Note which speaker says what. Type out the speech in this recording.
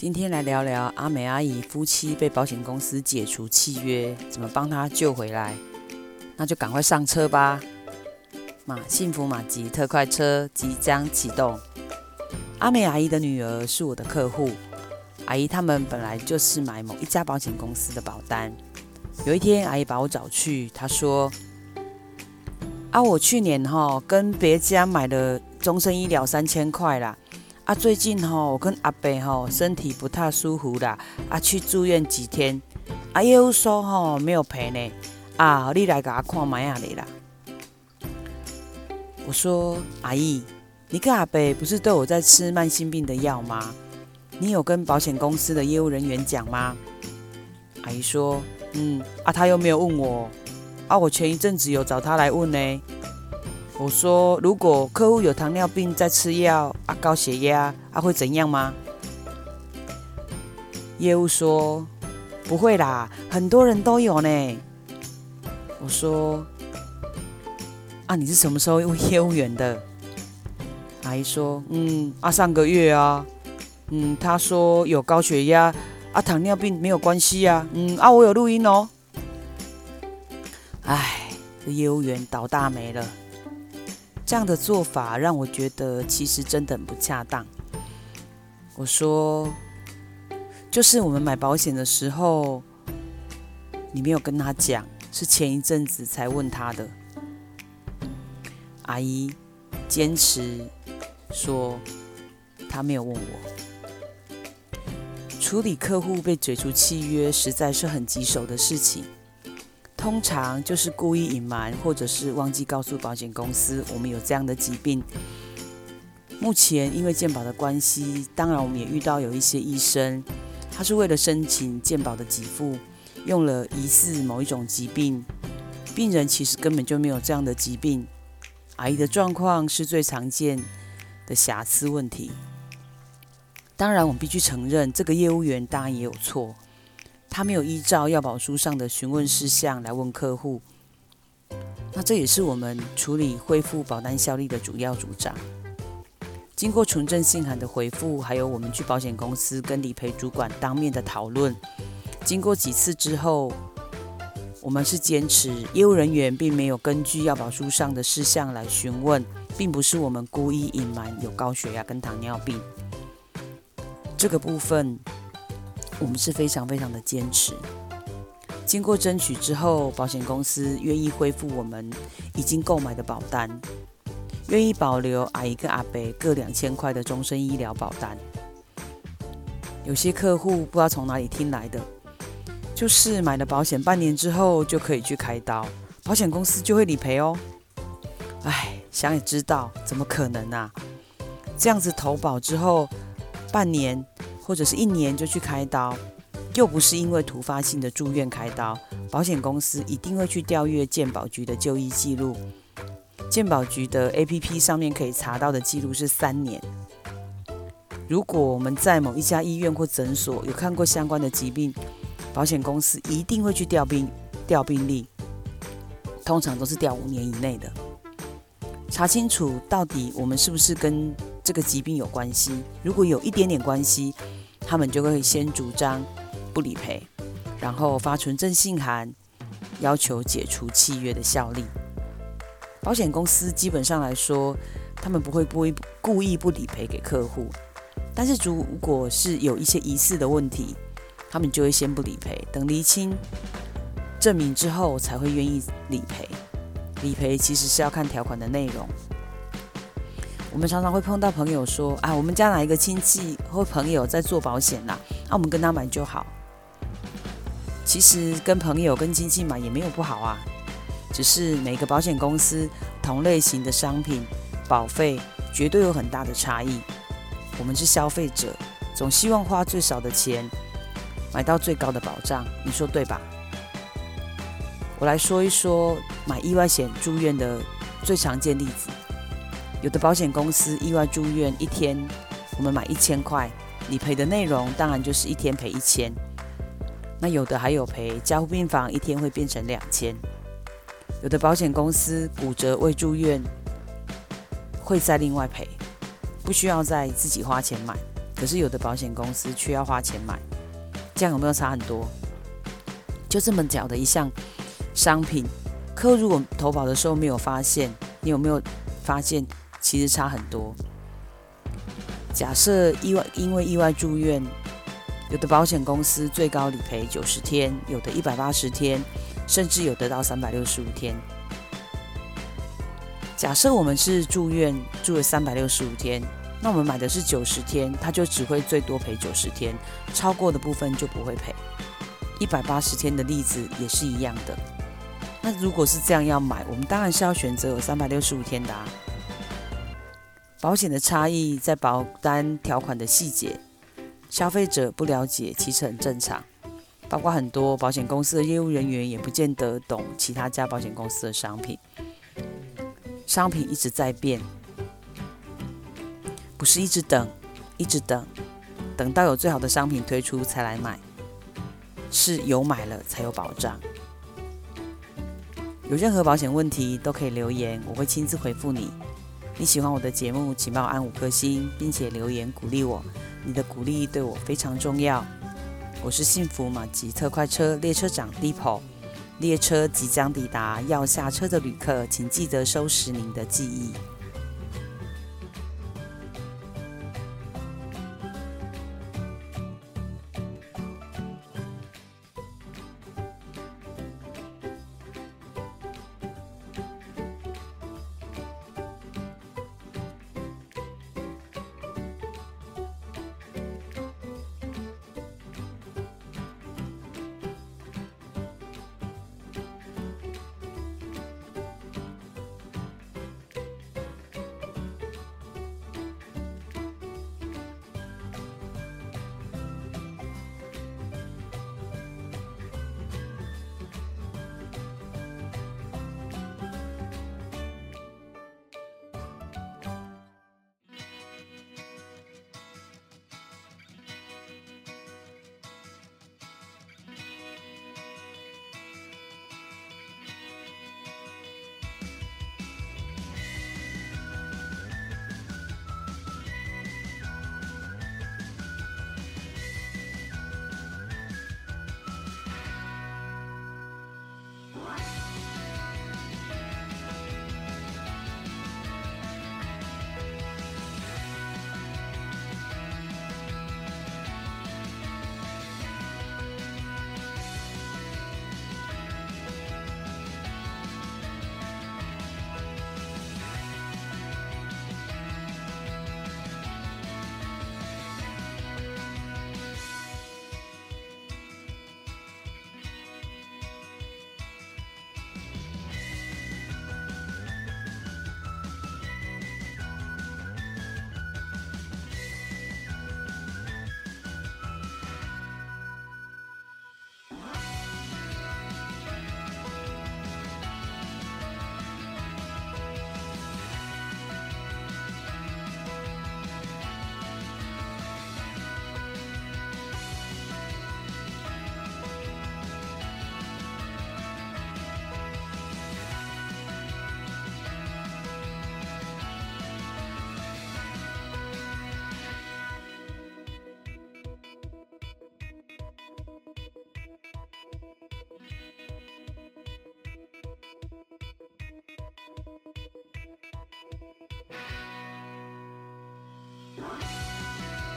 Speaker 1: 今天来聊聊阿美阿姨夫妻被保险公司解除契约，怎么帮他救回来？那就赶快上车吧！马幸福马吉特快车即将启动。阿美阿姨的女儿是我的客户，阿姨他们本来就是买某一家保险公司的保单。有一天，阿姨把我找去，她说：“啊，我去年哈跟别家买了终身医疗三千块啦。”啊，最近吼，我跟阿伯吼身体不太舒服啦，啊，去住院几天，啊，业务说吼没有赔呢，啊，你来给我看买下来啦。我说，阿姨，你跟阿伯不是都有在吃慢性病的药吗？你有跟保险公司的业务人员讲吗？阿姨说，嗯，啊，他又没有问我，啊，我前一阵子有找他来问呢。我说：“如果客户有糖尿病在吃药啊，高血压啊，会怎样吗？”业务说：“不会啦，很多人都有呢。”我说：“啊，你是什么时候用业务员的？”阿姨说：“嗯，啊，上个月啊，嗯，他说有高血压啊，糖尿病没有关系呀，嗯，啊，我有录音哦。”哎，这业务员倒大霉了。这样的做法让我觉得其实真的很不恰当。我说，就是我们买保险的时候，你没有跟他讲，是前一阵子才问他的。阿姨坚持说他没有问我。处理客户被解除契约，实在是很棘手的事情。通常就是故意隐瞒，或者是忘记告诉保险公司我们有这样的疾病。目前因为健保的关系，当然我们也遇到有一些医生，他是为了申请健保的给付，用了疑似某一种疾病，病人其实根本就没有这样的疾病。阿姨的状况是最常见的瑕疵问题。当然，我们必须承认这个业务员当然也有错。他没有依照要保书上的询问事项来问客户，那这也是我们处理恢复保单效力的主要主张。经过存证信函的回复，还有我们去保险公司跟理赔主管当面的讨论，经过几次之后，我们是坚持业务人员并没有根据要保书上的事项来询问，并不是我们故意隐瞒有高血压跟糖尿病这个部分。我们是非常非常的坚持。经过争取之后，保险公司愿意恢复我们已经购买的保单，愿意保留阿姨跟阿伯各两千块的终身医疗保单。有些客户不知道从哪里听来的，就是买了保险半年之后就可以去开刀，保险公司就会理赔哦。哎，想也知道，怎么可能啊？这样子投保之后，半年。或者是一年就去开刀，又不是因为突发性的住院开刀，保险公司一定会去调阅健保局的就医记录。健保局的 APP 上面可以查到的记录是三年。如果我们在某一家医院或诊所有看过相关的疾病，保险公司一定会去调病调病历，通常都是调五年以内的，查清楚到底我们是不是跟这个疾病有关系。如果有一点点关系，他们就会先主张不理赔，然后发存证信函，要求解除契约的效力。保险公司基本上来说，他们不会故意故意不理赔给客户，但是如果是有一些疑似的问题，他们就会先不理赔，等厘清证明之后才会愿意理赔。理赔其实是要看条款的内容。我们常常会碰到朋友说：“啊，我们家哪一个亲戚或朋友在做保险啦？那、我们跟他买就好。”其实跟朋友、跟亲戚买也没有不好啊，只是每个保险公司同类型的商品保费绝对有很大的差异。我们是消费者，总希望花最少的钱买到最高的保障，你说对吧？我来说一说买意外险住院的最常见例子。有的保险公司意外住院一天，我们买一千块，理赔的内容当然就是一天赔一千。那有的还有赔加护病房一天会变成两千。有的保险公司骨折未住院会再另外赔，不需要再自己花钱买，可是有的保险公司却要花钱买，这样有没有差很多？就这么小的一项商品，客户如果投保的时候没有发现，你有没有发现其实差很多？假设意外因为意外住院，有的保险公司最高理赔九十天，有的一百八十天，甚至有得到三百六十五天。假设我们是住院住了三百六十五天，那我们买的是九十天，它就只会最多赔九十天，超过的部分就不会赔。一百八十天的例子也是一样的。那如果是这样要买，我们当然是要选择有三百六十五天的啊。保险的差异在保单条款的细节，消费者不了解其实很正常。包括很多保险公司的业务人员也不见得懂其他家保险公司的商品。商品一直在变，不是一直等，一直等，等到有最好的商品推出才来买。是有买了才有保障。有任何保险问题都可以留言，我会亲自回复你。你喜欢我的节目，请帮我按五颗星，并且留言鼓励我。你的鼓励对我非常重要。我是幸福马吉特快车列车长 d i p o 列车即将抵达，要下车的旅客请记得收拾您的记忆。Bye.